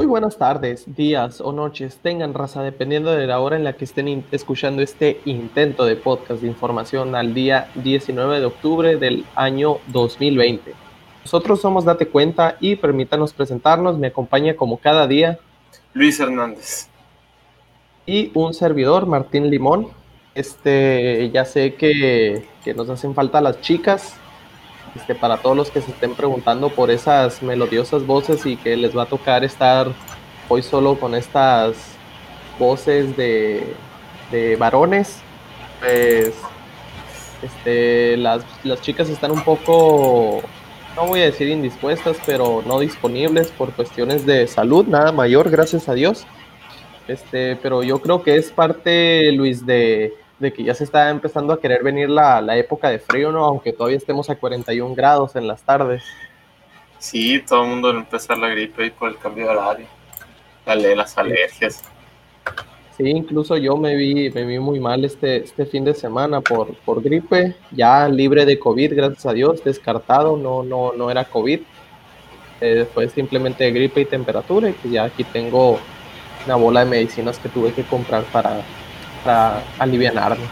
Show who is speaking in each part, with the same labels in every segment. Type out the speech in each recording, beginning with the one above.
Speaker 1: Muy buenas tardes, días o noches tengan raza, dependiendo de la hora en la que estén escuchando este intento de podcast de información al día 19 de octubre del año 2020. Nosotros somos Date Cuenta y permítanos presentarnos, me acompaña como cada día
Speaker 2: Luis Hernández
Speaker 1: y un servidor, Martín Limón. Este, ya sé que, que nos hacen falta las chicas, este, para todos los que se estén preguntando por esas melodiosas voces y que les va a tocar estar hoy solo con estas voces de, varones, pues este, las, las chicas están un poco, no voy a decir indispuestas, pero no disponibles por cuestiones de salud, nada mayor, gracias a Dios. Este, pero yo creo que es parte, Luis, de, de que ya se está empezando a querer venir la, la, época de frío, ¿no? Aunque todavía estemos a 41 grados en las tardes.
Speaker 2: Sí, todo el mundo va a empezar la gripe y por el cambio de horario. Dale, las alergias.
Speaker 1: Sí, incluso yo me vi, me vi muy mal este, este fin de semana por, por gripe, ya libre de COVID, gracias a Dios, descartado, no, no, no era COVID. Eh, fue simplemente gripe y temperatura y que ya aquí tengo una bola de medicinas que tuve que comprar para, para aliviarme.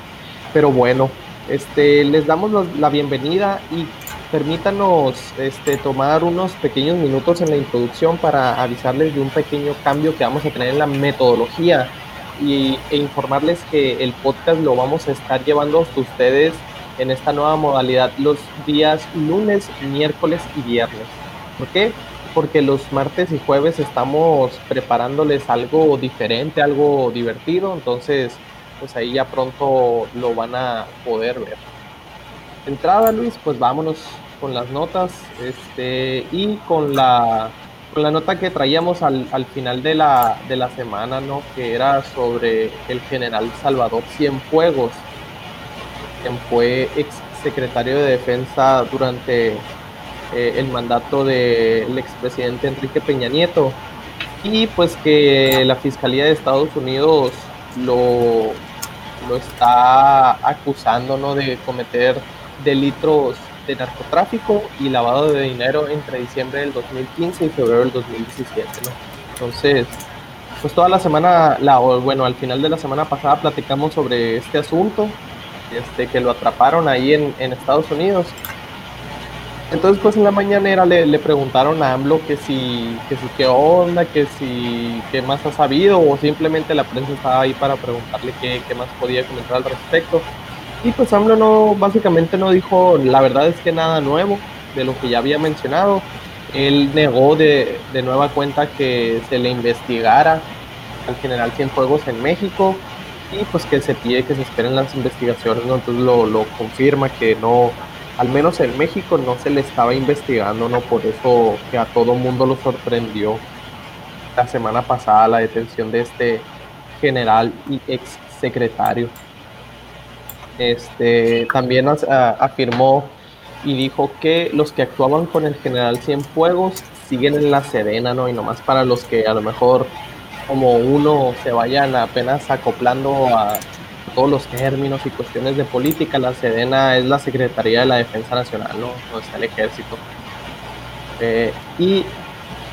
Speaker 1: Pero bueno, este, les damos la bienvenida y permítanos este, tomar unos pequeños minutos en la introducción para avisarles de un pequeño cambio que vamos a tener en la metodología y, e informarles que el podcast lo vamos a estar llevando a ustedes en esta nueva modalidad los días lunes, miércoles y viernes. ¿Por qué? Porque los martes y jueves estamos preparándoles algo diferente, algo divertido, entonces pues ahí ya pronto lo van a poder ver. Entrada Luis, pues vámonos con las notas este, y con la, con la nota que traíamos al, al final de la, de la semana, ¿no? que era sobre el general Salvador Cienfuegos, quien fue ex secretario de Defensa durante eh, el mandato del expresidente Enrique Peña Nieto y pues que la Fiscalía de Estados Unidos lo lo está acusando ¿no? de cometer delitos de narcotráfico y lavado de dinero entre diciembre del 2015 y febrero del 2017. ¿no? Entonces, pues toda la semana, la, bueno, al final de la semana pasada platicamos sobre este asunto, este, que lo atraparon ahí en, en Estados Unidos entonces, pues en la mañanera le, le preguntaron a AMLO que si, que si qué onda, que si qué más ha sabido, o simplemente la prensa estaba ahí para preguntarle qué, qué más podía comentar al respecto. Y pues AMLO no, básicamente no dijo, la verdad es que nada nuevo de lo que ya había mencionado. Él negó de, de nueva cuenta que se le investigara al general Cienfuegos en México y pues que se pide que se esperen las investigaciones, ¿no? Entonces lo, lo confirma que no, al menos en México no se le estaba investigando, ¿no? Por eso que a todo mundo lo sorprendió la semana pasada la detención de este general y ex secretario. Este, también afirmó y dijo que los que actuaban con el general Cienfuegos siguen en la Sedena, ¿no? Y nomás para los que a lo mejor como uno se vayan apenas acoplando a todos los términos y cuestiones de política, la Sedena es la Secretaría de la Defensa Nacional, ¿no? Donde está el ejército. Eh, y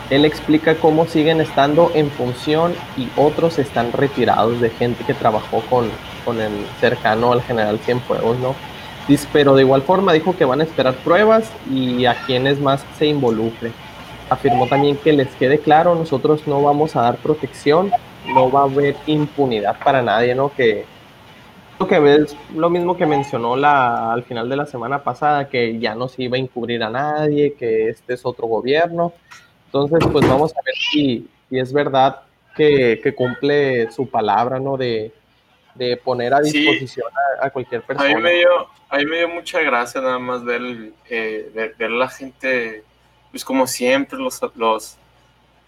Speaker 1: él explica cómo siguen estando en función y otros están retirados de gente que trabajó con, con el cercano al general Cienfuegos, ¿no? Pero de igual forma dijo que van a esperar pruebas y a quienes más se involucre. Afirmó también que les quede claro, nosotros no vamos a dar protección, no va a haber impunidad para nadie, ¿no? Que, lo que ves, lo mismo que mencionó la, al final de la semana pasada, que ya no se iba a encubrir a nadie, que este es otro gobierno. Entonces, pues vamos a ver si, si es verdad que, que, cumple su palabra, ¿no? De, de poner a disposición a, a, cualquier persona.
Speaker 2: A mí, me dio, a mí me dio mucha gracia nada más ver, eh, ver, ver, la gente, pues como siempre, los, los,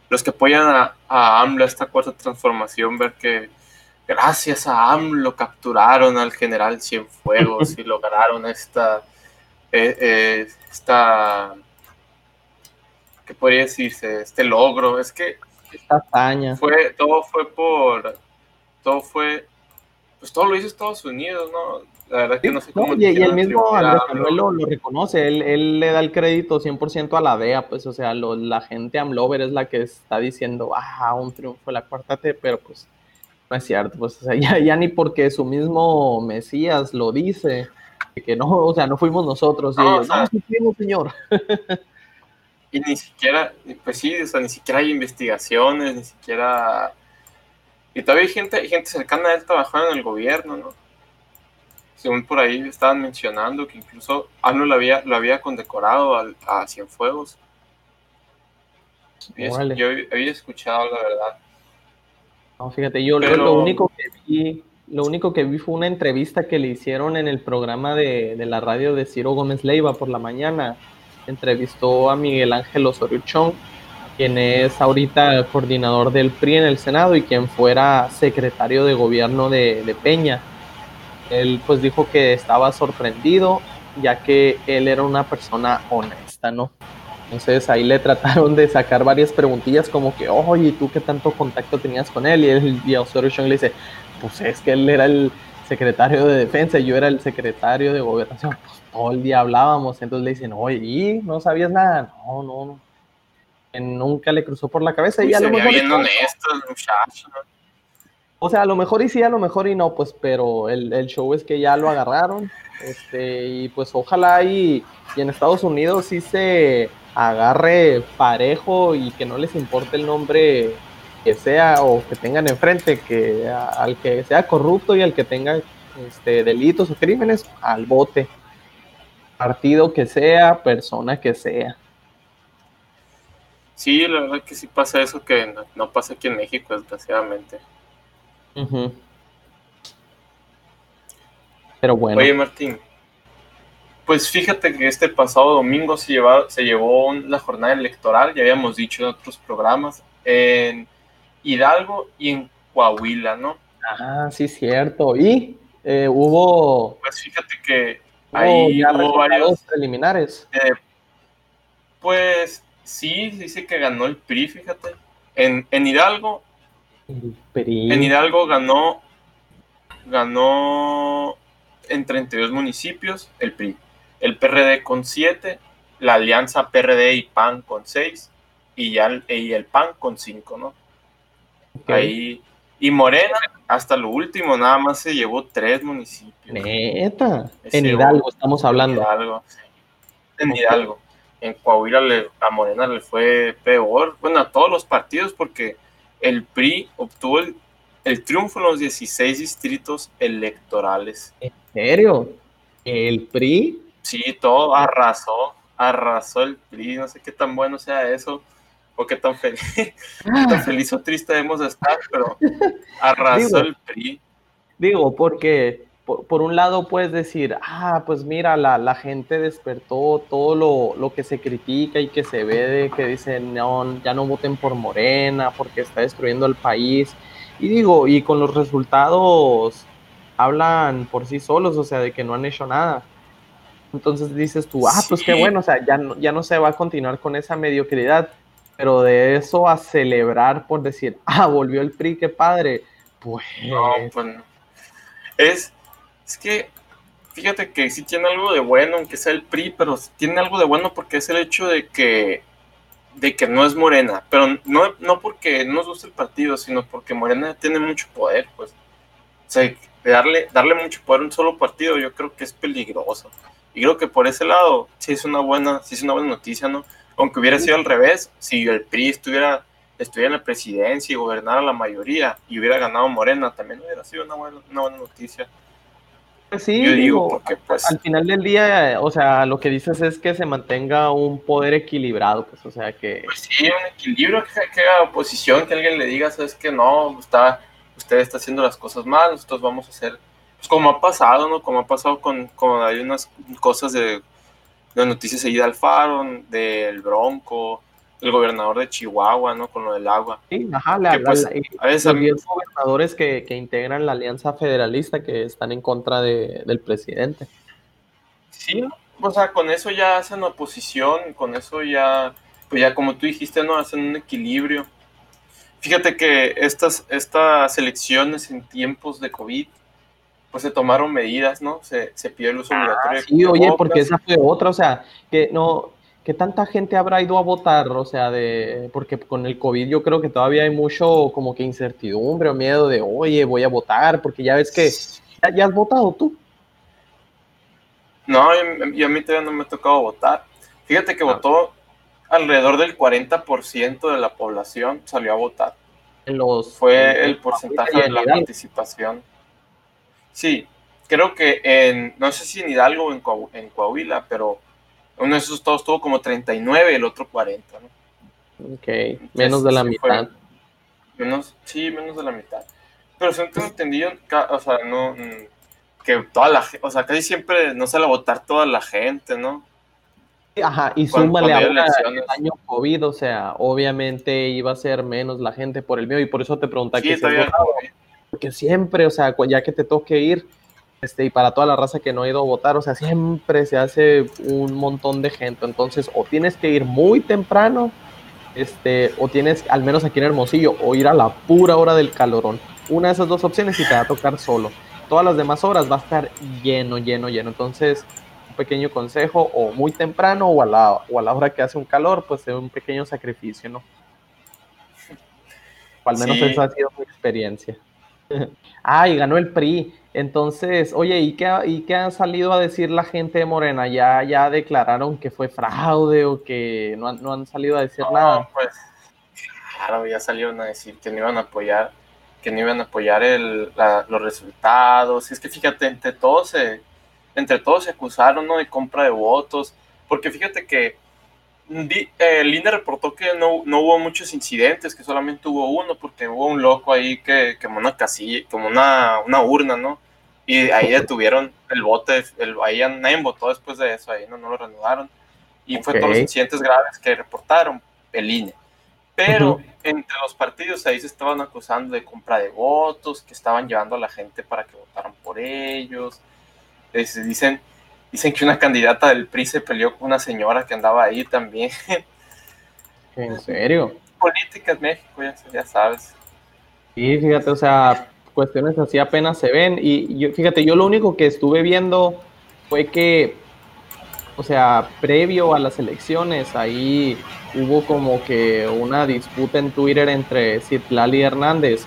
Speaker 2: los que apoyan a, a AMLO, esta cuarta transformación, ver que gracias a AMLO capturaron al general Cienfuegos y lograron esta, eh, eh, esta, ¿qué podría decirse? Este logro. Es que
Speaker 1: esta hazaña.
Speaker 2: Fue, todo fue por, todo fue, pues todo lo hizo Estados Unidos, ¿no? La verdad que no sé cómo.
Speaker 1: y, el mismo Andrés Manuel lo, reconoce, él, él, le da el crédito 100% a la DEA, pues, o sea, la gente Amlover es la que está diciendo, ah, un triunfo de la cuarta T, pero pues no es cierto, pues, o sea, ya, ya ni porque su mismo Mesías lo dice, que no, o sea, no fuimos nosotros, no, fuimos, señor.
Speaker 2: y ni siquiera, pues sí, o sea, ni siquiera hay investigaciones, ni siquiera... Y todavía hay gente, hay gente cercana a él trabajando en el gobierno, ¿no? Según por ahí estaban mencionando que incluso AMLO lo había, lo había condecorado a, a Cienfuegos. Yo, yo había escuchado la verdad.
Speaker 1: No, fíjate, yo lo, único que vi, lo único que vi fue una entrevista que le hicieron en el programa de, de la radio de Ciro Gómez Leiva por la mañana entrevistó a Miguel Ángel Osorio Chong, quien es ahorita coordinador del PRI en el Senado y quien fuera secretario de gobierno de, Peña. Él pues dijo que estaba sorprendido ya que él era una persona honesta, ¿no? Entonces ahí le trataron de sacar varias preguntillas como que, oye, ¿tú qué tanto contacto tenías con él? Y, él, y Osorio Chong le dice, pues es que él era el secretario de defensa y yo era el secretario de gobernación. Pues todo el día hablábamos, entonces le dicen, oye, ¿y no sabías nada? No, no, no. nunca le cruzó por la cabeza. y a lo mejor bien honesto, muchacho. O sea, a lo mejor y sí, a lo mejor y no, pues, pero el, el show es que ya lo agarraron. Este, y pues ojalá y, y, en Estados Unidos sí se agarre parejo y que no les importe el nombre que sea o que tengan enfrente, que al que sea corrupto y al que tenga este, delitos o crímenes, al bote partido que sea, persona que sea.
Speaker 2: Sí, la verdad que sí pasa eso que no, pasa aquí en México, desgraciadamente.
Speaker 1: Pero bueno.
Speaker 2: Oye, Martín, pues fíjate que este pasado domingo se, lleva, se llevó la jornada electoral, ya habíamos dicho en otros programas, en Hidalgo y en Coahuila, ¿no?
Speaker 1: Ah, sí, cierto. Y eh, hubo...
Speaker 2: Pues fíjate que Ahí hubo varios
Speaker 1: preliminares.
Speaker 2: Eh, pues sí, dice que ganó el PRI, fíjate. En, en Hidalgo. En Hidalgo ganó. Ganó en 32 municipios el PRI. El PRD con 7, la alianza PRD y PAN con 6 y, ya, y el PAN con 5, ¿no? Ahí y Morena, hasta lo último, nada más se llevó tres municipios.
Speaker 1: Neta. en Hidalgo estamos hablando.
Speaker 2: En Hidalgo, En Hidalgo. En Coahuila a Morena le fue peor. Bueno, a todos los partidos, porque el PRI obtuvo el, el triunfo en los 16 distritos electorales.
Speaker 1: ¿En serio? ¿El PRI?
Speaker 2: Sí, todo arrasó. Arrasó el PRI. No sé qué tan bueno sea eso o qué tan feliz, tan feliz o triste debemos estar, pero arrasó el PRI.
Speaker 1: Digo, porque por, un lado puedes decir, ah, pues mira, la, gente despertó todo lo, lo, que se critica y que se ve de que dicen, no, ya no voten por Morena porque está destruyendo el país. Y digo, y con los resultados hablan por sí solos, o sea, de que no han hecho nada. Entonces dices tú, ah, pues qué bueno, o sea, ya ya no se va a continuar con esa mediocridad pero de eso a celebrar por decir, ah, volvió el PRI, qué padre, pues...
Speaker 2: No, pues Es, es que, fíjate que sí tiene algo de bueno, aunque sea el PRI, pero tiene algo de bueno porque es el hecho de que de que no es Morena, pero no, no porque no nos guste el partido, sino porque Morena tiene mucho poder, pues. O sea, darle, darle mucho poder a un solo partido yo creo que es peligroso. Y creo que por ese lado sí es una buena, sí es una buena noticia, ¿no? aunque hubiera sido al revés, si el PRI estuviera, estuviera en la presidencia y gobernara la mayoría y hubiera ganado Morena, también hubiera sido una buena, noticia.
Speaker 1: Pues sí, Yo digo, porque pues, al final del día, o sea, lo que dices es que se mantenga un poder equilibrado, pues, o sea, que...
Speaker 2: Pues sí, un equilibrio, que, que haga oposición, que alguien le diga, sabes que no, está, usted está haciendo las cosas mal, nosotros vamos a hacer, pues como ha pasado, ¿no? Como ha pasado con, con hay unas cosas de las noticias seguida al Faro, del Bronco, el gobernador de Chihuahua, ¿no? Con lo del agua.
Speaker 1: Sí, ajá, la, pues, a veces gobernadores que, que, integran la alianza federalista que están en contra de, del presidente.
Speaker 2: Sí, o sea, con eso ya hacen oposición, con eso ya, pues ya como tú dijiste, ¿no? Hacen un equilibrio. Fíjate que estas, estas elecciones en tiempos de COVID pues se tomaron medidas, ¿no? Se, se pidió el uso
Speaker 1: Ah,
Speaker 2: obligatorio. de
Speaker 1: sí, oye, porque esa fue otra, o sea, que no, que tanta gente habrá ido a votar, o sea, de, porque con el COVID yo creo que todavía hay mucho como que incertidumbre o miedo de, oye, voy a votar, porque ya ves que, ya, ya has votado tú.
Speaker 2: No, y, y a mí todavía no me ha tocado votar. Fíjate que
Speaker 1: Ah.
Speaker 2: votó alrededor del 40% de la población salió a votar.
Speaker 1: En los,
Speaker 2: Fue
Speaker 1: en-
Speaker 2: el
Speaker 1: en
Speaker 2: porcentaje de la participación. Sí, creo que en, no sé si en Hidalgo o en, Coahu- en Coahuila, pero uno de esos todos tuvo como 39 y el otro 40, ¿no?
Speaker 1: Ok, menos de la
Speaker 2: Sí, fue-
Speaker 1: mitad.
Speaker 2: Menos, sí, menos de la mitad. Pero según tengo entendido, o sea, no, mm, que toda la o sea, casi siempre no sale a votar toda la gente, ¿no?
Speaker 1: Ajá, y
Speaker 2: Cuando-
Speaker 1: súmale
Speaker 2: cuando
Speaker 1: ahora el año COVID, o sea, obviamente iba a ser menos la gente por el mío, y por eso te preguntaba
Speaker 2: Sí,
Speaker 1: que si has votado. Porque siempre, o sea, ya que te toque ir, este, y para toda la raza que no ha ido a votar, o sea, siempre se hace un montón de gente. Entonces, o tienes que ir muy temprano, este, o tienes, al menos aquí en Hermosillo, o ir a la pura hora del calorón. Una de esas dos opciones y te va a tocar solo. Todas las demás horas va a estar lleno, lleno, lleno. Entonces, un pequeño consejo, o muy temprano, o a la, o a la hora que hace un calor, pues es un pequeño sacrificio, ¿no? O al menos
Speaker 2: Sí.
Speaker 1: esa ha sido mi experiencia. Ah, y ganó el PRI. Entonces, oye, ¿y qué, ¿y qué ha salido a decir la gente de Morena? ¿Ya, ya declararon que fue fraude o que no han, no han salido a decir nada?
Speaker 2: No, pues, claro, ya salieron a decir que no iban a apoyar, que no iban a apoyar el, la- los resultados. Es que fíjate, entre todos se, entre todos se acusaron, ¿no? De compra de votos, porque fíjate que eh, INE reportó que no, no hubo muchos incidentes, que solamente hubo uno, porque hubo un loco ahí que quemó una casilla, como una, una urna, ¿no? Y ahí detuvieron el bote, el, ahí nadie votó después de eso, ahí no, no lo reanudaron. Y fue
Speaker 1: Ok.
Speaker 2: todos los incidentes graves que reportaron el INE. Pero
Speaker 1: Ujú.
Speaker 2: entre los partidos ahí se estaban acusando de compra de votos, que estaban llevando a la gente para que votaran por ellos. Es- dicen, dicen que una candidata del PRI se peleó con una señora que andaba ahí también.
Speaker 1: ¿En serio?
Speaker 2: Política en México, ya, ya sabes.
Speaker 1: Sí, fíjate, o sea, cuestiones así apenas se ven. Y yo, fíjate, yo lo único que estuve viendo fue que, o sea, previo a las elecciones, ahí hubo como que una disputa en Twitter entre Citlali Hernández,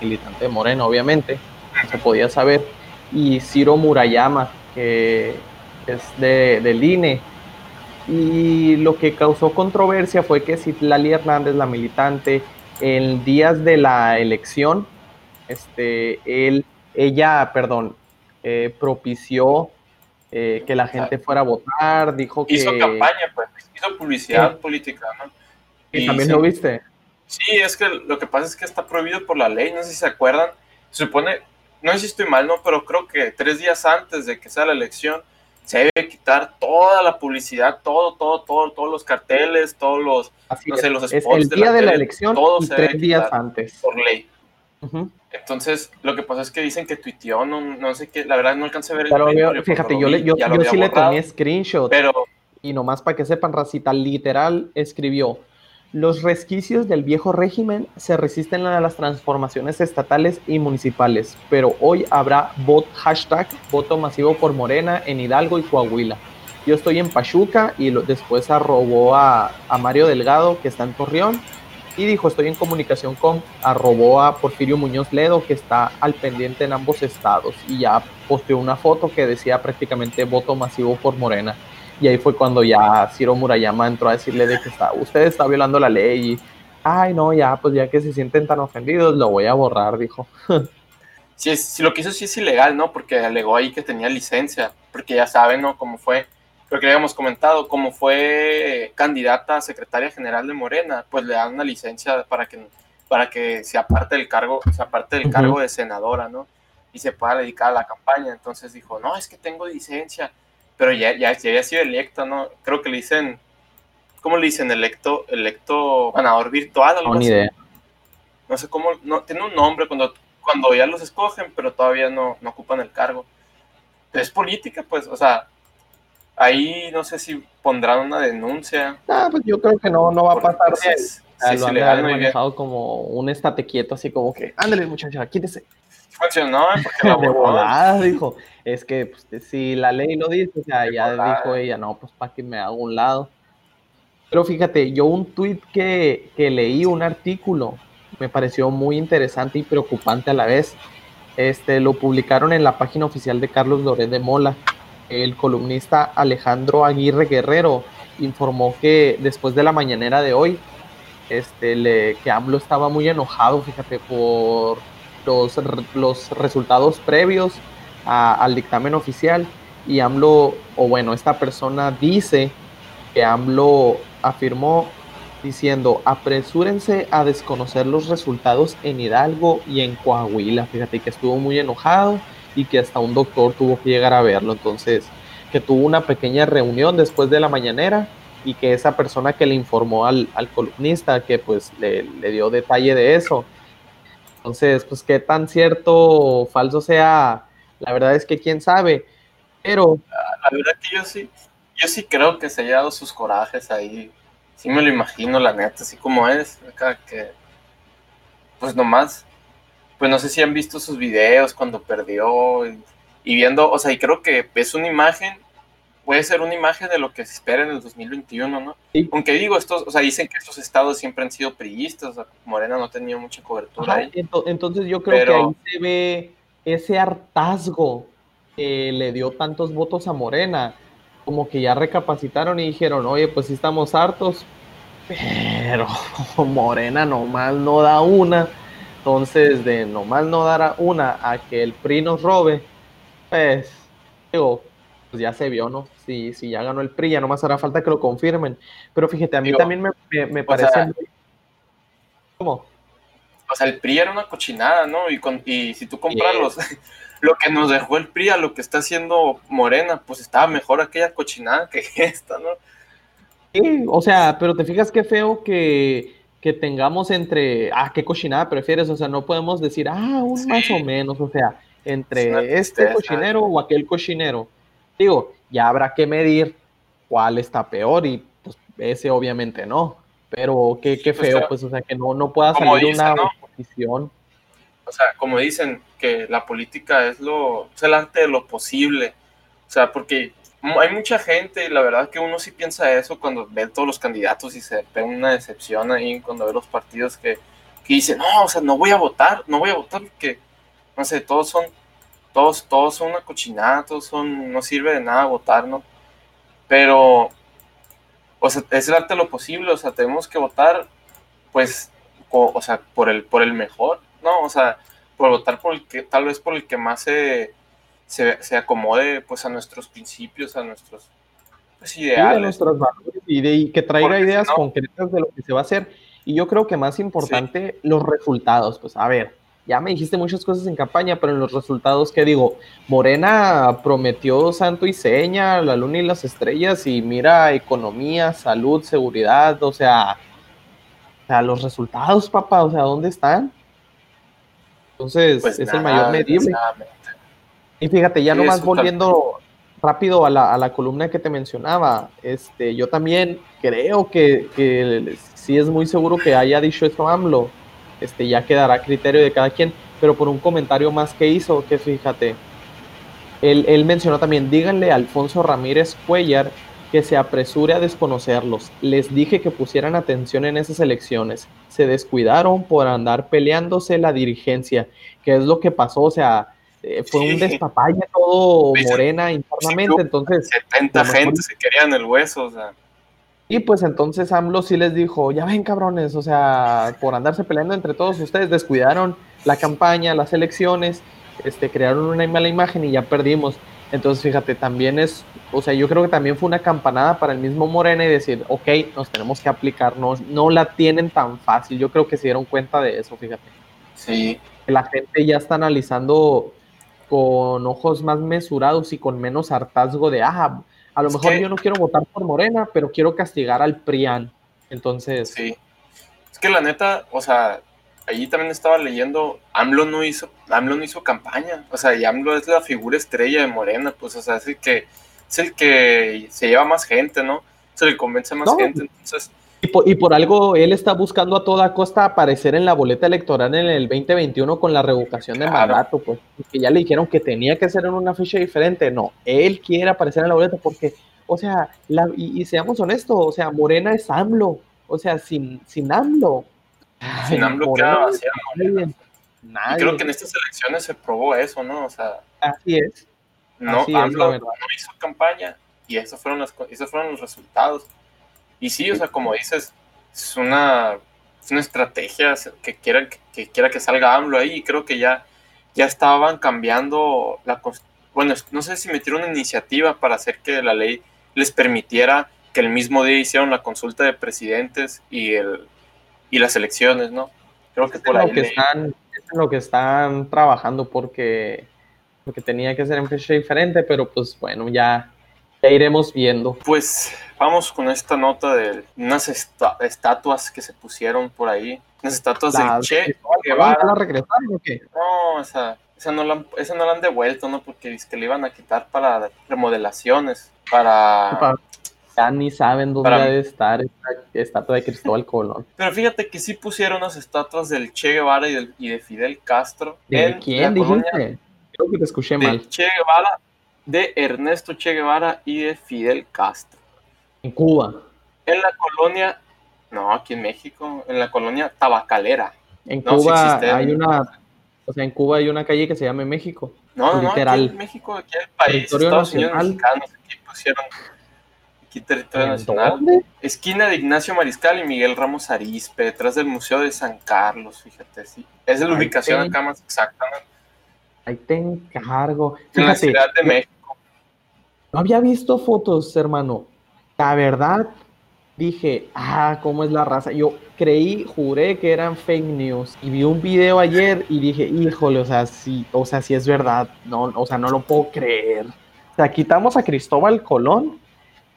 Speaker 1: militante de Moreno, obviamente, no se podía saber, y Ciro Murayama, que es de, del INE. Y lo que causó controversia fue que Citlali Hernández, la militante, en días de la elección, este, él, ella, perdón, eh, propició eh, que la gente fuera a votar, dijo que...
Speaker 2: Hizo campaña, pues, hizo publicidad política, ¿no?
Speaker 1: ¿Y
Speaker 2: Y
Speaker 1: también
Speaker 2: se-
Speaker 1: lo viste?
Speaker 2: Sí, es que lo que pasa es que está prohibido por la ley, no sé si se acuerdan. Se supone, no sé si estoy mal, no, pero creo que tres días antes de que sea la elección, se debe quitar toda la publicidad, todo, todo, todo, todos los carteles, todos los,
Speaker 1: Así
Speaker 2: no sé, los
Speaker 1: es el
Speaker 2: de
Speaker 1: día
Speaker 2: la
Speaker 1: de la elección
Speaker 2: todo
Speaker 1: y
Speaker 2: se debe
Speaker 1: tres días antes.
Speaker 2: por ley. Entonces, lo que pasa es que dicen que tuiteó, no, no sé qué, la verdad no alcancé a ver el
Speaker 1: Pero veo-
Speaker 2: porque
Speaker 1: fíjate, yo,
Speaker 2: vi,
Speaker 1: yo, yo sí le tomé screenshot
Speaker 2: Pero
Speaker 1: y nomás para que sepan, Racita, literal escribió, los resquicios del viejo régimen se resisten a las transformaciones estatales y municipales, pero hoy habrá bot hashtag voto masivo por Morena en Hidalgo y Coahuila. Yo estoy en Pachuca y después arrobó a, a Mario Delgado, que está en Torreón, y dijo, estoy en comunicación con, arrobó a Porfirio Muñoz Ledo, que está al pendiente en ambos estados, y ya posteó una foto que decía prácticamente voto masivo por Morena. Y ahí fue cuando ya Ciro Murayama entró a decirle de que está, usted está violando la ley y, ay no, ya, pues ya que se sienten tan ofendidos, lo voy a borrar, dijo.
Speaker 2: si lo que hizo sí es ilegal, ¿no? Porque alegó ahí que tenía licencia, porque ya saben, ¿no? Cómo fue, creo que le habíamos comentado, cómo fue candidata a secretaria general de Morena, pues le dan una licencia para que, para que se aparte del cargo, se aparte del cargo de senadora, ¿no? Y se pueda dedicar a la campaña. Entonces dijo, no, es que tengo licencia, pero ya, ya, ya había sido electa, ¿no? Creo que le dicen, ¿cómo le dicen? Electo, electo ganador virtual, algo
Speaker 1: No,
Speaker 2: así
Speaker 1: idea.
Speaker 2: no sé cómo, no, tiene un nombre cuando, cuando ya los escogen, pero todavía no, no ocupan el cargo. Pero es política, pues, o sea, ahí no sé si pondrán una denuncia.
Speaker 1: Ah, pues yo creo que no, no va a pasar
Speaker 2: es- sí,
Speaker 1: lo
Speaker 2: es
Speaker 1: han manejado como un estate quieto, así como que, ándale muchacha, quítese.
Speaker 2: Funcionó, porque la
Speaker 1: volada, dijo. Es que pues, si la ley lo dice, o sea, ya dijo ella, no, pues para que me haga un lado. Pero fíjate, yo un tweet que, que leí, un artículo, me pareció muy interesante y preocupante a la vez. Este, lo publicaron en la página oficial de Carlos Loret de Mola. El columnista Alejandro Aguirre Guerrero informó que después de la mañanera de hoy, este, le, que AMLO estaba muy enojado, fíjate, por los, los resultados previos al dictamen oficial. Y AMLO, o bueno, esta persona dice que AMLO afirmó diciendo, apresúrense a desconocer los resultados en Hidalgo y en Coahuila. Fíjate que estuvo muy enojado y que hasta un doctor tuvo que llegar a verlo. Entonces, que tuvo una pequeña reunión después de la mañanera y que esa persona que le informó al, columnista que pues le, dio detalle de eso. Entonces, pues qué tan cierto o falso sea, la verdad es que quién sabe, pero...
Speaker 2: La verdad que yo sí, yo sí creo que se ha dado sus corajes ahí. Sí me lo imagino, la neta, así como es, acá que, pues nomás, pues no sé si han visto sus videos cuando perdió y, viendo, o sea, y creo que es una imagen, puede ser una imagen de lo que se espera en el 2021, ¿no? Aunque digo, estos, o sea, dicen que estos estados siempre han sido priistas, o sea, Morena no ha tenido mucha cobertura ahí.
Speaker 1: Entonces yo creo que ahí se ve ese hartazgo que le dio tantos votos a Morena como que ya recapacitaron y dijeron, oye, pues sí estamos hartos, pero Morena nomás no da una. Entonces, de nomás no dar una a que el PRI nos robe, pues, digo, pues ya se vio, ¿no? Si, si ya ganó el PRI, ya nomás hará falta que lo confirmen. Pero fíjate, a mí también me, me, parece...
Speaker 2: ¿Cómo? O sea, el PRI era una cochinada, ¿no? Y, con, y si tú compras los, lo que nos dejó el PRI a lo que está haciendo Morena, pues estaba mejor aquella cochinada que esta, ¿no?
Speaker 1: Sí, o sea, pero te fijas qué feo que, tengamos entre, ah, qué cochinada prefieres, o sea, no podemos decir, ah, un más o menos, o sea, entre este cochinero o aquel cochinero. Digo, ya habrá que medir cuál está peor y pues ese obviamente no, pero qué, qué feo, pues, o sea, que no, no pueda salir una oposición
Speaker 2: o sea, como dicen, que la política es lo, es el arte de lo posible. O sea, porque hay mucha gente y la verdad que uno sí piensa eso cuando ve todos los candidatos y se ve una decepción ahí cuando ve los partidos que, que dicen, no, o sea, no voy a votar, no voy a votar porque, no sé, todos son, todos, todos son una cochinada, todos son, no sirve de nada votar, ¿no? Pero, o sea, es el arte de lo posible, o sea, tenemos que votar, pues, o sea, por el, por el mejor ¿no? O sea, por votar por el que, tal vez por el que más se, se, acomode pues a nuestros principios, a nuestros pues, ideales. a
Speaker 1: nuestros valores y, que traiga ideas concretas de lo que se va a hacer. Y yo creo que más importante, los resultados. Pues a ver, ya me dijiste muchas cosas en campaña, pero en los resultados que digo, Morena prometió santo y seña, la luna y las estrellas, y mira, economía, salud, seguridad, o sea, sea, los resultados, papá, o sea, ¿dónde están? Entonces, pues es el mayor medible. Y fíjate, ya nomás volviendo rápido a la, a la, columna que te mencionaba, este, yo también creo que, que sí es muy seguro que haya dicho esto AMLO, este, ya quedará a criterio de cada quien, pero por un comentario más que hizo, que fíjate, él, él mencionó también, díganle a Alfonso Ramírez Cuellar que se apresure a desconocerlos. Les dije que pusieran atención en esas elecciones. Se descuidaron por andar peleándose la dirigencia, que es lo que pasó, o sea, eh, fue un despapalle todo morena internamente, entonces...
Speaker 2: 70 gente se querían el hueso, o sea.
Speaker 1: Y pues entonces AMLO sí les dijo, ya ven cabrones, o sea, por andarse peleando entre todos ustedes, descuidaron la campaña, las elecciones, este, crearon una mala imagen y ya perdimos. Entonces, fíjate, también es, o sea, yo creo que también fue una campanada para el mismo Morena y decir, ok, nos tenemos que aplicar, no, no la tienen tan fácil. Yo creo que se dieron cuenta de eso, fíjate.
Speaker 2: Sí.
Speaker 1: La gente ya está analizando con ojos más mesurados y con menos hartazgo de, ah, a lo mejor yo no quiero votar por Morena, pero quiero castigar al PRIAN. Entonces.
Speaker 2: Sí. Es que la neta, o sea, allí también estaba leyendo, AMLO no hizo, AMLO no hizo campaña, o sea, y AMLO es la figura estrella de Morena, pues, o sea, es el que, es el que se lleva más gente, ¿no? Es el que convence más gente, entonces,
Speaker 1: Y por, algo él está buscando a toda costa aparecer en la boleta electoral en el 2021 con la revocación de mandato, pues, que ya le dijeron que tenía que ser en una fecha diferente. No, él quiere aparecer en la boleta porque, o sea, y, seamos honestos, o sea, Morena es AMLO, o sea, sin, sin AMLO.
Speaker 2: Sin AMLO queda Y creo que en estas elecciones se probó eso, ¿no? O sea,
Speaker 1: así es.
Speaker 2: No, AMLO no hizo campaña y esos fueron, los, esos fueron los resultados. Y sí, o sea, como dices, es una, una estrategia que quiera que, quiera que salga AMLO ahí y creo que ya, ya estaban cambiando la... Bueno, no sé si metieron una iniciativa para hacer que la ley les permitiera que el mismo día hicieron la consulta de presidentes y, el, y las elecciones, ¿no?
Speaker 1: Creo que por ahí... Lo que están, es lo que están trabajando porque, porque tenía que ser en fecha diferente, pero pues bueno, ya ya iremos viendo.
Speaker 2: Pues vamos con esta nota de unas estatuas que se pusieron por ahí. Unas estatuas del Che
Speaker 1: Guevara. ¿La regresaron o qué?
Speaker 2: No, esa, esa, no la, esa no la han devuelto, ¿no? Porque es que le iban a quitar para remodelaciones, para...
Speaker 1: Ya ni saben dónde debe estar esta estatua de Cristóbal Colón.
Speaker 2: Pero fíjate que sí pusieron unas estatuas del Che Guevara y, de Fidel Castro.
Speaker 1: ¿De quién dijiste? Creo que te escuché mal.
Speaker 2: Che Guevara de Ernesto Che Guevara y de Fidel Castro.
Speaker 1: En Cuba.
Speaker 2: En la colonia, no, aquí en México, en la colonia Tabacalera.
Speaker 1: En Cuba hay una, o sea, en Cuba hay una calle que se llama México.
Speaker 2: No, no, literal. aquí en México, aquí el país, Estados Unidos mexicanos, aquí pusieron, aquí territorio nacional. Esquina de Ignacio Mariscal y Miguel Ramos Arispe, detrás del Museo de San Carlos, fíjate, sí. Es la ubicación acá más exacta,
Speaker 1: Ahí te encargo.
Speaker 2: en la Ciudad de México.
Speaker 1: No había visto fotos, hermano. La verdad, dije, ah, ¿cómo es la raza? Yo creí, juré que eran fake news. Y vi un video ayer y dije, híjole, o sea, sí, o sea, sí es verdad. No, o sea, no lo puedo creer. O sea, quitamos a Cristóbal Colón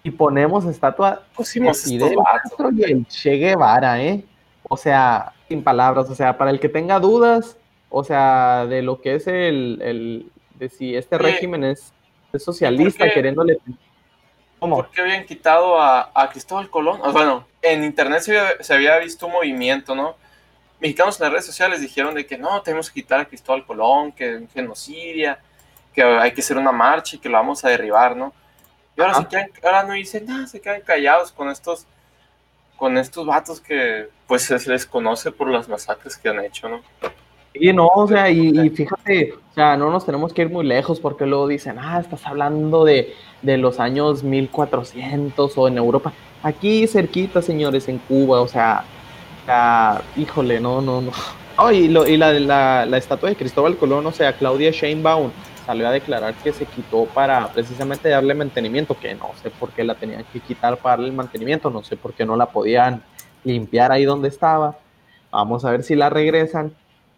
Speaker 1: y ponemos estatua
Speaker 2: Pusimos
Speaker 1: de Fidel Castro y el Che Guevara, ¿eh? O sea, sin palabras. O sea, para el que tenga dudas, o sea, de lo que es el, el de si este régimen es, socialista, queriéndole...
Speaker 2: ¿Cómo? ¿Por qué habían quitado a, a Cristóbal Colón? bueno, en internet se había, visto un movimiento, ¿no? Mexicanos en las redes sociales dijeron de que no, tenemos que quitar a Cristóbal Colón, que es genocidia, que hay que hacer una marcha y que lo vamos a derribar, ¿no? Y ahora, se quedan, ahora no dicen nada, se quedan callados con estos, con estos vatos que pues se les conoce por las masacres que han hecho, ¿no?
Speaker 1: Sí, no, o sea, y, fíjate, o sea, no nos tenemos que ir muy lejos porque luego dicen, ah, estás hablando de, los años 1400 o en Europa. Aquí cerquita, señores, en Cuba, o sea, híjole, no, no, no. Oh, y, lo, y la, la, la, estatua de Cristóbal Colón, o sea, Claudia Sheinbaum salió a declarar que se quitó para precisamente darle mantenimiento, que no sé por qué la tenían que quitar para darle el mantenimiento, no sé por qué no la podían limpiar ahí donde estaba. Vamos a ver si la regresan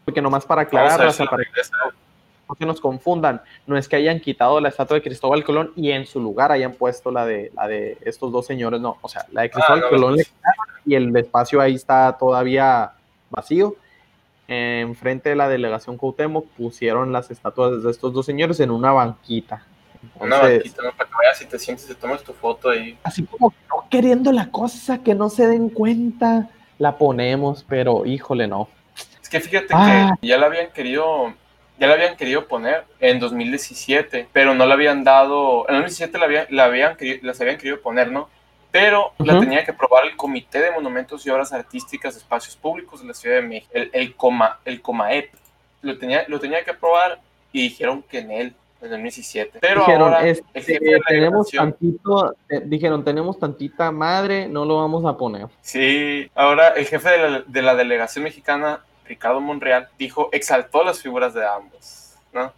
Speaker 1: porque nomás para aclarar, para que no nos confundan, no es que hayan quitado la estatua de Cristóbal Colón y en su lugar hayan puesto la de, la de estos dos señores, no, o sea, la de Cristóbal ah, Colón y el espacio ahí está todavía vacío. Enfrente de la delegación Cuauhtémoc pusieron las estatuas de estos dos señores en una banquita.
Speaker 2: una banquita, ¿no? Para que vayas y te sientes y tomas tu foto ahí.
Speaker 1: Así como no queriendo la cosa, que no se den cuenta, la ponemos, pero híjole, no.
Speaker 2: Es que fíjate que ah. ya la habían querido, ya la habían querido poner en 2017, pero no la habían dado, en 2017 la habían, la habían las habían querido poner, ¿no? Pero la tenía que aprobar el Comité de Monumentos y Obras Artísticas de Espacios Públicos de la Ciudad de México, el, el, Coma, el COMAEP. Lo tenía, lo tenía que aprobar y dijeron que en él, en 2017. Pero ahora
Speaker 1: este, tenemos tantito, eh, dijeron, tenemos tantita madre, no lo vamos a poner.
Speaker 2: Sí, ahora el jefe de la, de la delegación mexicana Ricardo Monreal, dijo, exaltó las figuras de ambos, ¿no?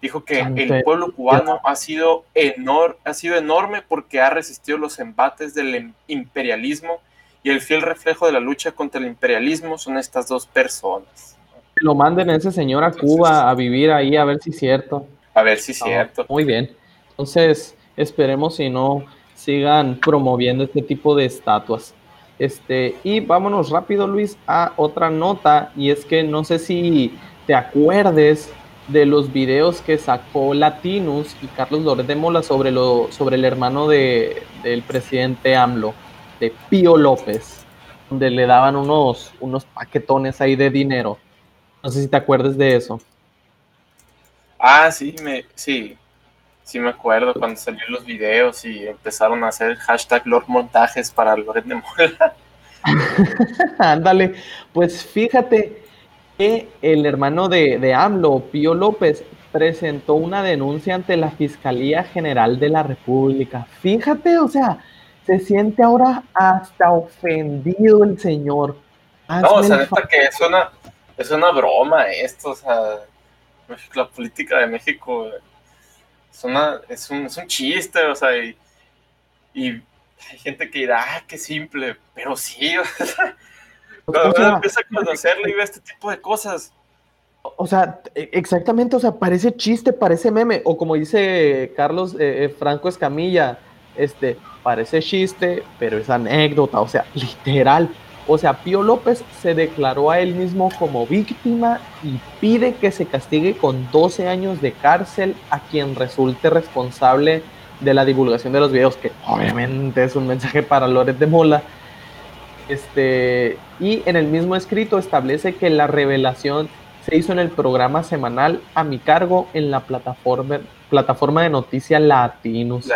Speaker 2: Dijo que el pueblo cubano ha sido, enor ha sido enorme porque ha resistido los embates del imperialismo y el fiel reflejo de la lucha contra el imperialismo son estas dos personas.
Speaker 1: Lo manden a ese señor a Cuba a vivir ahí a ver si es cierto.
Speaker 2: A ver si es cierto.
Speaker 1: Muy bien. Entonces, esperemos si no sigan promoviendo este tipo de estatuas. Este, y vámonos rápido, Luis, a otra nota, y es que no sé si te acuerdes de los videos que sacó Latinus y Carlos Loret de Mola sobre, lo, sobre el hermano de, del presidente AMLO. de Pío López, donde le daban unos, unos paquetones ahí de dinero. No sé si te acuerdas de eso.
Speaker 2: Ah, sí, me, sí, sí me acuerdo cuando salieron los videos y empezaron a hacer hashtag Lord Montajes para Loret de Mola.
Speaker 1: Ándale, pues fíjate que el hermano de, de AMLO, Pío López, presentó una denuncia ante la Fiscalía General de la República. Fíjate, o sea, se siente ahora hasta ofendido el señor.
Speaker 2: no, o sea, neta que es una, es una broma esto, o sea, la política de México es, una, es, un, es un chiste, o sea, y, y hay gente que dirá, ah, qué simple, pero sí, o sea, cuando empieza a conocerle y ve este tipo de cosas,
Speaker 1: o sea, e, exactamente, o sea, parece chiste, parece meme, o como dice Carlos eh, eh, Franco Escamilla, este, parece chiste, pero es anécdota, o sea, literal. O sea, Pío López se declaró a él mismo como víctima y pide que se castigue con 12 años de cárcel a quien resulte responsable de la divulgación de los videos, que obviamente es un mensaje para Loret de Mola. Este, y en el mismo escrito establece que la revelación se hizo en el programa semanal a mi cargo en la plataforma, plataforma de noticias Latinos.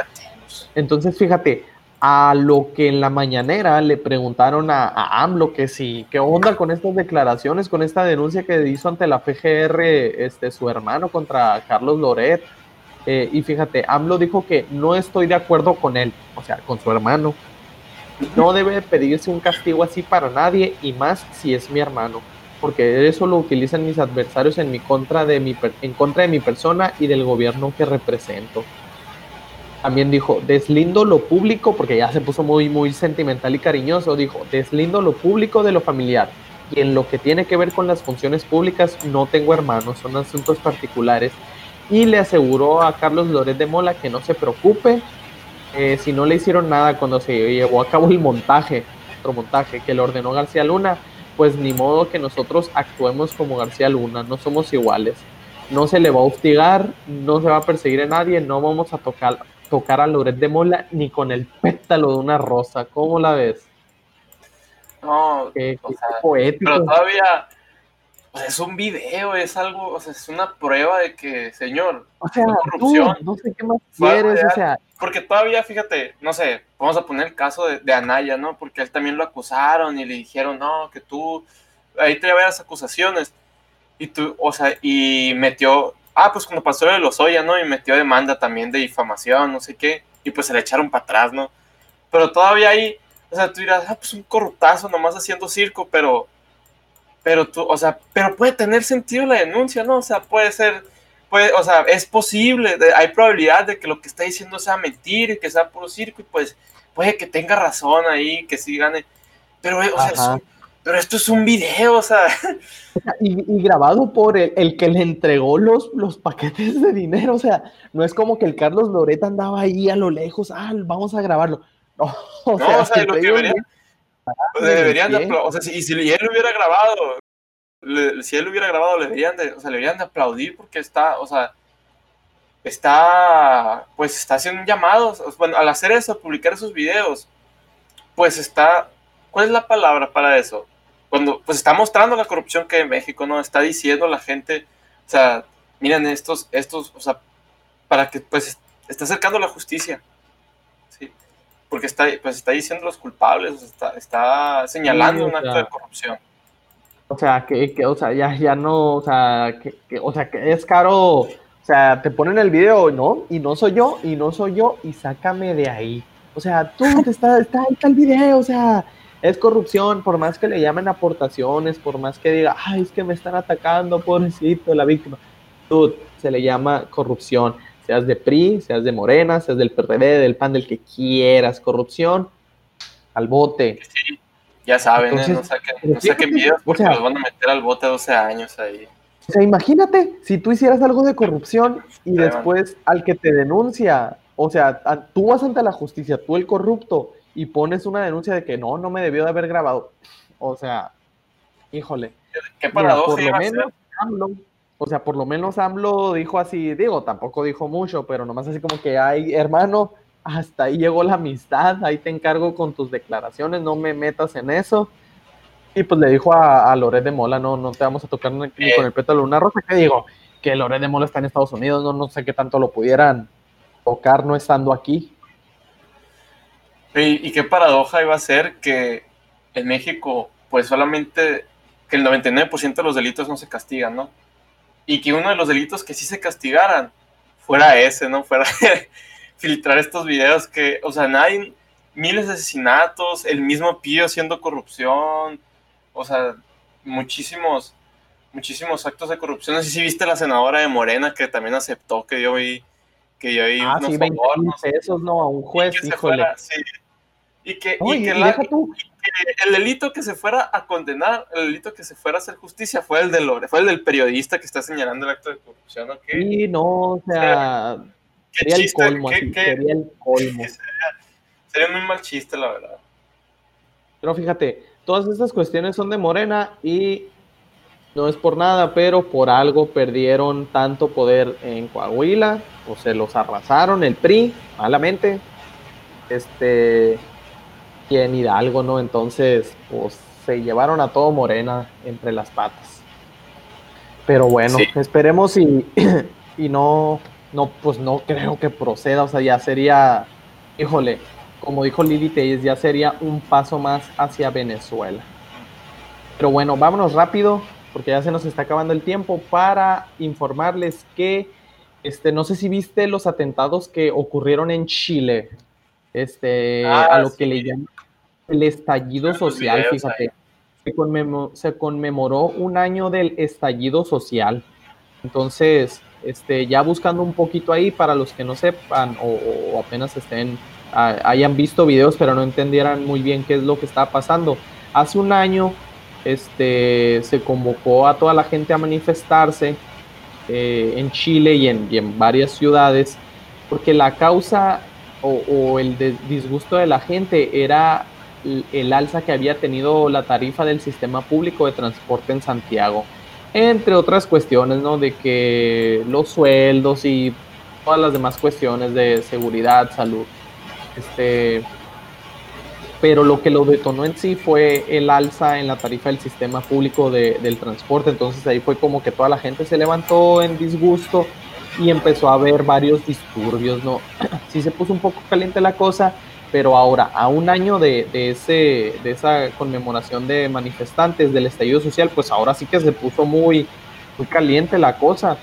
Speaker 1: Entonces, fíjate, a lo que en la mañanera le preguntaron a, AMLO que sí, qué onda con estas declaraciones, con esta denuncia que hizo ante la PGR este, su hermano contra Carlos Loret. Eh, y fíjate, AMLO dijo que no estoy de acuerdo con él, o sea, con su hermano. No debe pedirse un castigo así para nadie y más si es mi hermano porque eso lo utilizan mis adversarios en, mi contra de mi, en contra de mi persona y del gobierno que represento. También dijo, deslindo lo público, porque ya se puso muy, muy sentimental y cariñoso, dijo, deslindo lo público de lo familiar. Y en lo que tiene que ver con las funciones públicas, no tengo hermanos, son asuntos particulares. Y le aseguró a Carlos Loret de Mola que no se preocupe si no le hicieron nada cuando se llevó a cabo el montaje, otro montaje que le ordenó García Luna, pues ni modo que nosotros actuemos como García Luna, no somos iguales. No se le va a hostigar, no se va a perseguir a nadie, no vamos a tocar, tocar a Loret de Mola ni con el pétalo de una rosa. ¿Cómo la ves?
Speaker 2: No, qué, poético. Pero todavía, es un video, es algo, o sea, es una prueba de que, señor,
Speaker 1: o sea, corrupción. no sé qué más quieres, o sea.
Speaker 2: Porque todavía, fíjate, no sé, vamos a poner el caso de, Anaya, ¿no? Porque él también lo acusaron y le dijeron, no, que tú, ahí te las acusaciones. Y tú, o sea, y metió, ah, pues cuando pasó de Lozoya, ¿no? Y metió demanda también de difamación, no sé qué, y pues se le echaron para atrás, ¿no? Pero todavía ahí, o sea, tú dirás, ah, pues un corruptazo nomás haciendo circo, pero pero tú, o sea, pero puede tener sentido la denuncia, ¿no? O sea, puede ser, puede, o sea, es posible, hay probabilidad de que lo que está diciendo sea mentir y que sea puro circo y pues puede que tenga razón ahí, que sí gane, pero, o sea, pero esto es un video, o sea.
Speaker 1: Y, grabado por el, que le entregó los, los paquetes de dinero, o sea, no es como que el Carlos Loreta andaba ahí a lo lejos, ah, vamos a grabarlo. No,
Speaker 2: o sea, o sea lo que debería, deberían de, o sea, si, si él hubiera grabado, si él hubiera grabado, le deberían de, o sea, le deberían de aplaudir porque está, o sea, está, pues está haciendo llamados, bueno, al hacer eso, publicar esos videos, pues está, ¿cuál es la palabra para eso? Cuando, pues está mostrando la corrupción que hay en México, ¿no? Está diciendo la gente, o sea, miren estos, estos, o sea, para que, pues, está acercando la justicia porque está, pues está diciendo los culpables, está, está señalando un acto de corrupción.
Speaker 1: O sea, que, que, o sea, ya, ya no, o sea, que, o sea, que es caro, o sea, te ponen el video, ¿no? Y no soy yo, y no soy yo, y sácame de ahí. O sea, tú, está, está, está el video, o sea, es corrupción, por más que le llamen aportaciones, por más que diga, ay, es que me están atacando, pobrecito, la víctima. Tú, se le llama corrupción seas de PRI, seas de Morena, seas del PRD, del PAN, del que quieras, corrupción, al bote.
Speaker 2: Sí, ya saben, ¿eh? no saquen, no saquen videos porque los van a meter al bote 12 años ahí.
Speaker 1: O sea, imagínate si tú hicieras algo de corrupción y después al que te denuncia, o sea, tú vas ante la justicia, tú el corrupto, y pones una denuncia de que no, no me debió de haber grabado. O sea, híjole.
Speaker 2: Qué paradoja.
Speaker 1: Por lo menos, o sea, por lo menos AMLO dijo así, digo, tampoco dijo mucho, pero nomás así como que, ay, hermano, hasta ahí llegó la amistad, ahí te encargo con tus declaraciones, no me metas en eso. Y pues le dijo a, a Loret de Mola, no, no te vamos a tocar ni con el pétalo de una rosa, que digo, que Loret de Mola está en Estados Unidos, no, no sé qué tanto lo pudieran tocar no estando aquí.
Speaker 2: Y, qué paradoja iba a ser que en México, pues solamente que el 99% de los delitos no se castigan, ¿no? Y que uno de los delitos que sí se castigaran fuera ese, ¿no? Fuera filtrar estos videos que, o sea, nadie, miles de asesinatos, el mismo Pío haciendo corrupción, o sea, muchísimos, muchísimos actos de corrupción. No sé viste la senadora de Morena que también aceptó que yo vi, que yo vi
Speaker 1: ah, sí, 20 pesos, no, a un juez, híjole.
Speaker 2: Y que, y que, el delito que se fuera a condenar, el delito que se fuera a hacer justicia fue el del, fue el del periodista que está señalando el acto de corrupción.
Speaker 1: Sí, no, o sea, sería, el colmo, sería el colmo.
Speaker 2: Sería, muy mal chiste, la verdad.
Speaker 1: Pero fíjate, todas estas cuestiones son de Morena y no es por nada, pero por algo perdieron tanto poder en Coahuila, o se los arrasaron el PRI, malamente. Este, y en Hidalgo, ¿no? Entonces, pues se llevaron a todo Morena entre las patas. Pero bueno, esperemos y, y no, no, pues no creo que proceda, o sea, ya sería, híjole, como dijo Lili Telles, ya sería un paso más hacia Venezuela. Pero bueno, vámonos rápido, porque ya se nos está acabando el tiempo, para informarles que, este, no sé si viste los atentados que ocurrieron en Chile, este, a ah, lo que le llaman el estallido social, fíjate. Se conmemoró, un año del estallido social. Entonces, este, ya buscando un poquito ahí para los que no sepan o, apenas estén, hayan visto videos pero no entendieran muy bien qué es lo que está pasando. Hace un año este, se convocó a toda la gente a manifestarse eh, en Chile y en, varias ciudades porque la causa o, el disgusto de la gente era el alza que había tenido la tarifa del sistema público de transporte en Santiago, entre otras cuestiones, ¿no? De que los sueldos y todas las demás cuestiones de seguridad, salud, este, pero lo que lo detonó en sí fue el alza en la tarifa del sistema público del transporte, entonces ahí fue como que toda la gente se levantó en disgusto y empezó a haber varios disturbios, ¿no? Sí se puso un poco caliente la cosa, pero ahora, a un año de, ese, de esa conmemoración de manifestantes del estallido social, pues ahora sí que se puso muy, muy caliente la cosa.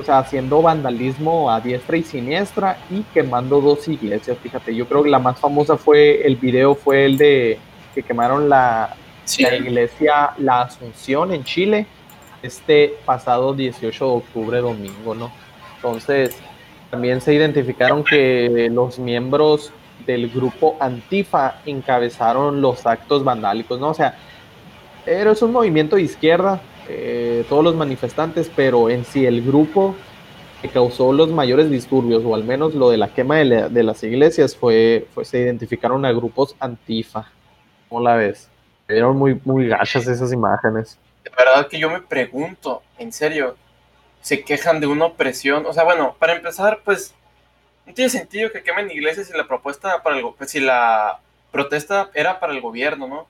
Speaker 1: O sea, haciendo vandalismo a diestra y siniestra y quemando dos iglesias. Fíjate, yo creo que la más famosa fue, el video fue el de que quemaron la, la iglesia La Asunción en Chile este pasado 18 de octubre, domingo, ¿no? Entonces, también se identificaron que los miembros del grupo Antifa encabezaron los actos vandálicos, ¿no? O sea, era un movimiento de izquierda, eh, todos los manifestantes, pero en sí el grupo que causó los mayores disturbios, o al menos lo de la quema de, las iglesias, fue, fue, se identificaron a grupos Antifa. ¿Cómo la ves? Eran muy, muy gachas esas imágenes.
Speaker 2: De verdad que yo me pregunto, en serio, se quejan de una opresión. O sea, bueno, para empezar, pues no tiene sentido que quemen iglesias si la propuesta para el pues, si la protesta era para el gobierno, ¿no?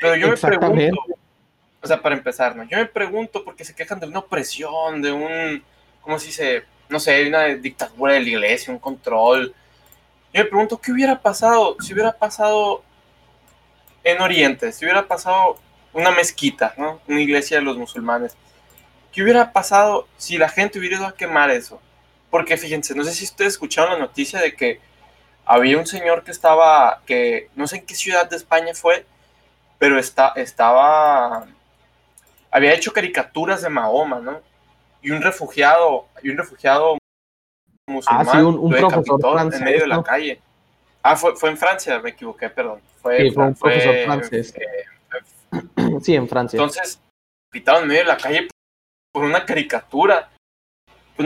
Speaker 2: Pero yo me pregunto, o sea, para empezar, ¿no? Yo me pregunto por qué se quejan de una opresión, de un, ¿cómo se dice? No sé, una dictadura de la iglesia, un control. Yo me pregunto, ¿qué hubiera pasado si hubiera pasado en Oriente, si hubiera pasado una mezquita, ¿no? Una iglesia de los musulmanes. ¿Qué hubiera pasado si la gente hubiera ido a quemar eso? Porque fíjense, no sé si ustedes escucharon la noticia de que había un señor que estaba, que no sé en qué ciudad de España fue, pero está, estaba, había hecho caricaturas de Mahoma, ¿no? Y un refugiado, y un refugiado musulmán
Speaker 1: ah, sí, un, profesor francés,
Speaker 2: en medio de la calle. Ah, fue, fue en Francia, me equivoqué, perdón. Fue,
Speaker 1: sí, fue un profesor francés. sí, en Francia.
Speaker 2: Entonces, pitaron en medio de la calle por una caricatura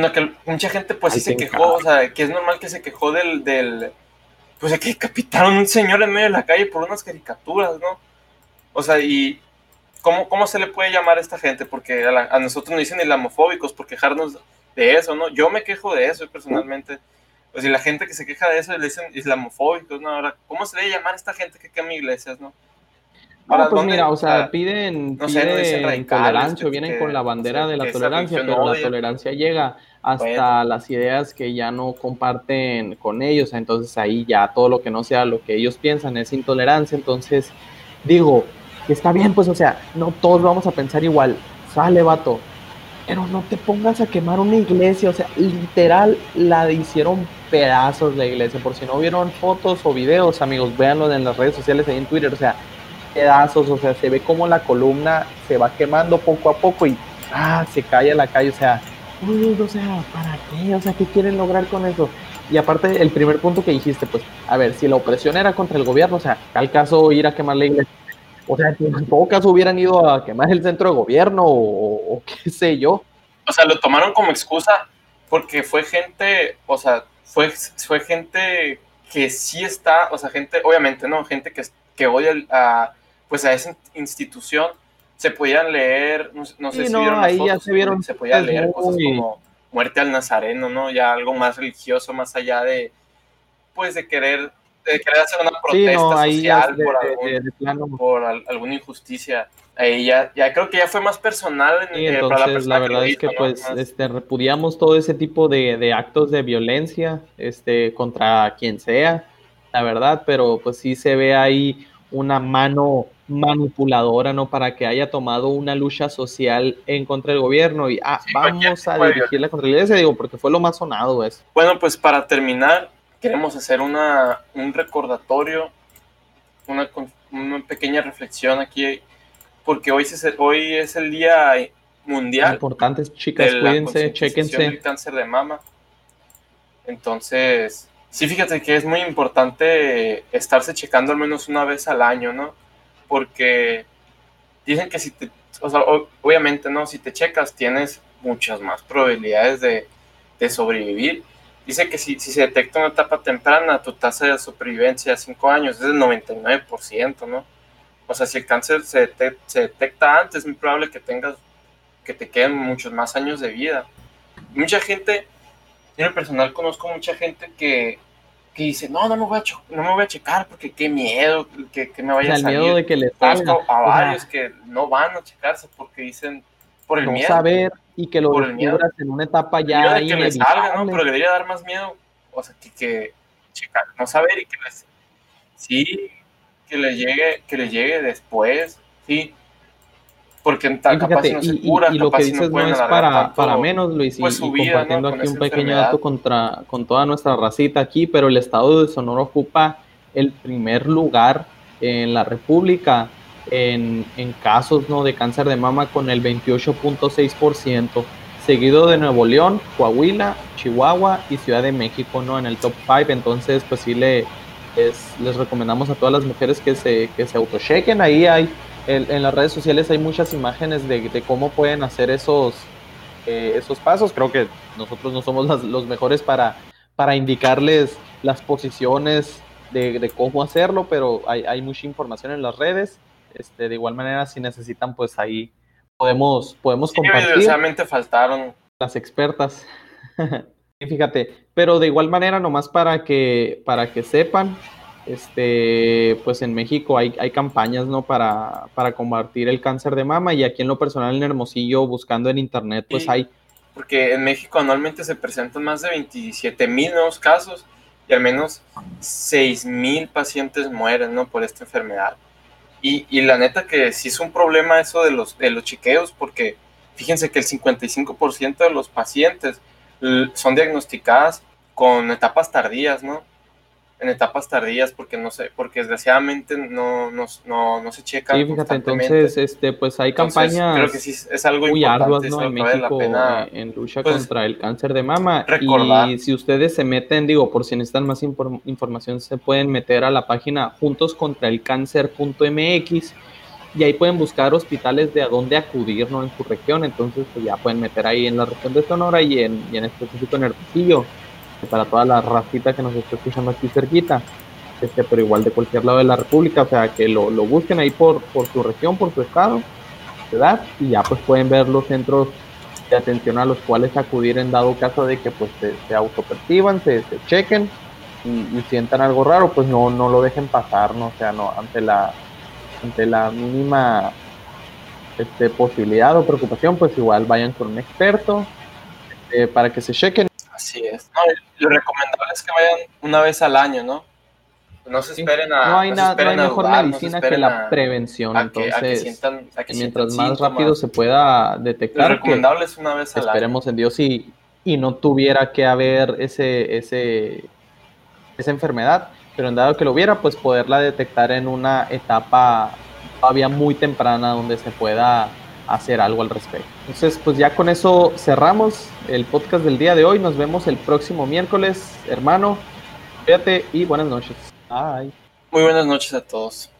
Speaker 2: pues que mucha gente pues sí se quejó, o sea, que es normal que se quejó del, del, pues de que decapitaron un señor en medio de la calle por unas caricaturas, ¿no? O sea, y ¿cómo, cómo se le puede llamar a esta gente? Porque a, nosotros nos dicen islamofóbicos por quejarnos de eso, ¿no? Yo me quejo de eso personalmente, pues si la gente que se queja de eso le dicen islamofóbicos, ¿no? Ahora, ¿cómo se debe llamar a esta gente que quema iglesias, no?
Speaker 1: Ahora, pues mira, o sea, piden, no piden tolerancia, vienen con la bandera de la tolerancia, pero la tolerancia llega hasta las ideas que ya no comparten con ellos, entonces ahí ya todo lo que no sea lo que ellos piensan es intolerancia, entonces digo, está bien, pues o sea, no todos vamos a pensar igual, sale vato, pero no te pongas a quemar una iglesia, o sea, literal la hicieron pedazos la iglesia, por si no vieron fotos o videos, amigos, véanlo en las redes sociales, ahí en Twitter, o sea, pedazos, o sea, se ve como la columna se va quemando poco a poco y ah, se cae a la calle, o sea, uy, o sea, ¿para qué? O sea, ¿qué quieren lograr con eso? Y aparte, el primer punto que dijiste, pues, a ver, si la opresión era contra el gobierno, o sea, al caso ir a quemar la iglesia? O sea, en todo caso hubieran ido a quemar el centro de gobierno o, qué sé yo.
Speaker 2: O sea, lo tomaron como excusa porque fue gente, o sea, fue, fue gente que sí está, o sea, gente, obviamente, ¿no? Gente que, que odia a, pues a esa institución. Se podían leer, no, sé si vieron ahí ya se vieron se podía leer cosas como muerte al nazareno, ¿no? Ya algo más religioso, más allá de, pues, de querer de querer hacer una protesta social por, alguna injusticia. Ahí ya, ya creo que ya fue más personal.
Speaker 1: En, entonces, la, verdad es que pues este, repudiamos todo ese tipo de, de, actos de violencia este, contra quien sea, la verdad, pero pues sí se ve ahí una mano manipuladora, ¿no? Para que haya tomado una lucha social en contra del gobierno y ah, vamos a dirigirla contra la iglesia, digo, porque fue lo más sonado eso.
Speaker 2: Bueno, pues para terminar, queremos hacer una, un recordatorio, una, una pequeña reflexión aquí, porque hoy es, hoy es el Día Mundial.
Speaker 1: Importantes, chicas, cuídense, chequense.
Speaker 2: El cáncer de mama. Entonces, sí, fíjate que es muy importante estarse checando al menos una vez al año, ¿no? Porque dicen que si te, o sea, obviamente, ¿no? Si te checas, tienes muchas más probabilidades de, de sobrevivir Dice que si, si se detecta una etapa temprana, tu tasa de supervivencia a 5 años es del 99%, ¿no? O sea, si el cáncer se, se detecta antes, es muy probable que tengas, que te queden muchos más años de vida. Mucha gente, en el personal conozco mucha gente que, que dice, no, no me voy a, no me voy a checar porque qué miedo que, que me vaya a salir.
Speaker 1: miedo de que les
Speaker 2: salga. a varios que no van a checarse porque dicen, por el no miedo.
Speaker 1: saber y que lo descubras en una etapa ya
Speaker 2: que le salga, ¿no? Pero debería dar más miedo, o sea, que, que checar, no saber y que les, sí, que le llegue, que le llegue después, sí, porque en tal capaz no se cura,
Speaker 1: y, lo que dices no, es para, para menos, Luis, y, pues, compartiendo aquí un pequeño dato contra, con toda nuestra racita aquí, pero el estado de Sonora ocupa el primer lugar en la República en, casos ¿no? de cáncer de mama con el 28.6%, seguido de Nuevo León, Coahuila, Chihuahua y Ciudad de México ¿no? en el top 5. Entonces, pues sí le, les recomendamos a todas las mujeres que se, que se autochequen. Ahí hay, en, las redes sociales hay muchas imágenes de, cómo pueden hacer esos, eh, esos pasos. Creo que nosotros no somos los mejores para, para indicarles las posiciones de, cómo hacerlo, pero hay mucha información en las redes. Este, de igual manera, si necesitan, pues ahí podemos, podemos sí,
Speaker 2: compartir. faltaron.
Speaker 1: Las expertas. Fíjate, pero de igual manera, nomás para que, para que sepan, este, pues en México hay, hay campañas, ¿no? Para, para combatir el cáncer de mama y aquí en lo personal en Hermosillo, buscando en internet, pues hay...
Speaker 2: Porque en México anualmente se presentan más de 27 mil nuevos casos y al menos 6 mil pacientes mueren, ¿no? Por esta enfermedad. Y, la neta que sí es un problema eso de los, de los chiqueos, porque fíjense que el 55% de los pacientes son diagnosticadas con etapas tardías, ¿no? En etapas tardías porque no sé, porque desgraciadamente no, no, no, no se checa.
Speaker 1: Sí, fíjate, entonces, este, pues hay campañas
Speaker 2: creo que sí es algo
Speaker 1: muy arduas, ¿no? En México eh, en lucha pues, contra el cáncer de mama. Recordar. Y si ustedes se meten, digo, por si necesitan más información, se pueden meter a la página juntoscontraelcáncer.mx y ahí pueden buscar hospitales de a dónde acudir, ¿no? En su región, entonces pues ya pueden meter ahí en la región de Sonora y en, y en específico en Hermosillo para toda la racita que nos está escuchando aquí cerquita, este, pero igual de cualquier lado de la República, o sea, que lo, lo busquen ahí por, por su región, por su estado, ciudad, y ya pues pueden ver los centros de atención a los cuales acudir en dado caso de que pues se, se autoperciban, se, se chequen y, sientan algo raro, pues no, no lo dejen pasar, ¿no? O sea, no, ante la, ante la mínima este, posibilidad o preocupación, pues igual vayan con un experto este, para que se chequen.
Speaker 2: Así es. No, lo recomendable es que vayan una vez al año, ¿no? No se esperen a.
Speaker 1: No hay, nada, no hay mejor medicina que la prevención. entonces, mientras más rápido se pueda detectar.
Speaker 2: Lo recomendable es una vez al
Speaker 1: esperemos en Dios y, y no tuviera que haber ese, ese, esa enfermedad. Pero en dado que lo hubiera, pues poderla detectar en una etapa todavía muy temprana donde se pueda hacer algo al respecto. Entonces, pues ya con eso cerramos el podcast del día de hoy. Nos vemos el próximo miércoles, hermano. Cuídate y buenas noches. Bye.
Speaker 2: Muy buenas noches a todos.